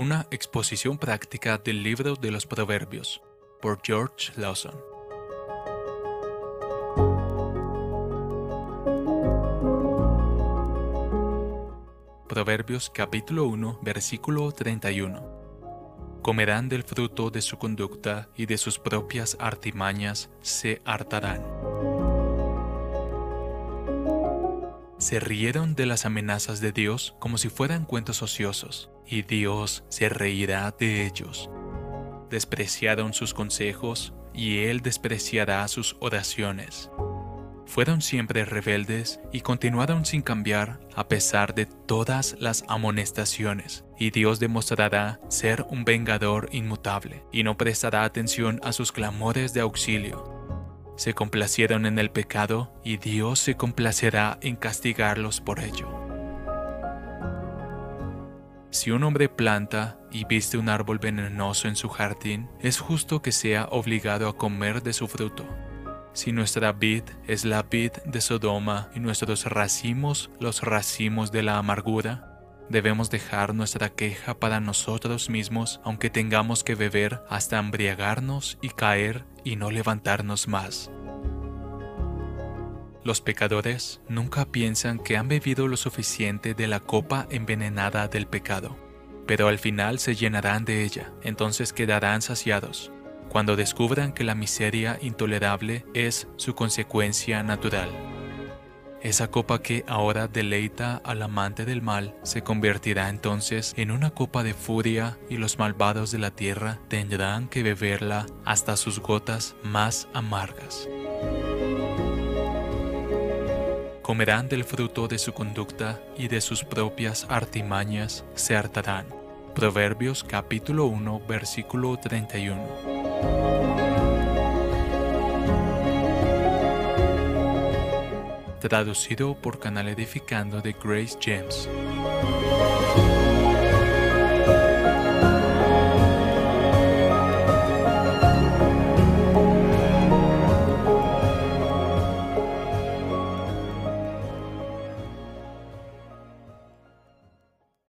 Una exposición práctica del libro de los Proverbios por George Lawson. Proverbios capítulo 1 versículo 31. Comerán del fruto de su conducta y de sus propias artimañas se hartarán. Se rieron de las amenazas de Dios como si fueran cuentos ociosos, y Dios se reirá de ellos. Despreciaron sus consejos, y Él despreciará sus oraciones. Fueron siempre rebeldes y continuaron sin cambiar a pesar de todas las amonestaciones, y Dios demostrará ser un vengador inmutable, y no prestará atención a sus clamores de auxilio se complacieron en el pecado y Dios se complacerá en castigarlos por ello. Si un hombre planta y viste un árbol venenoso en su jardín, es justo que sea obligado a comer de su fruto. Si nuestra vid es la vid de Sodoma y nuestros racimos los racimos de la amargura, Debemos dejar nuestra queja para nosotros mismos, aunque tengamos que beber hasta embriagarnos y caer y no levantarnos más. Los pecadores nunca piensan que han bebido lo suficiente de la copa envenenada del pecado, pero al final se llenarán de ella, entonces quedarán saciados, cuando descubran que la miseria intolerable es su consecuencia natural. Esa copa que ahora deleita al amante del mal se convertirá entonces en una copa de furia y los malvados de la tierra tendrán que beberla hasta sus gotas más amargas. Comerán del fruto de su conducta y de sus propias artimañas se hartarán. Proverbios capítulo 1 versículo 31. traducido por Canal Edificando de Grace James.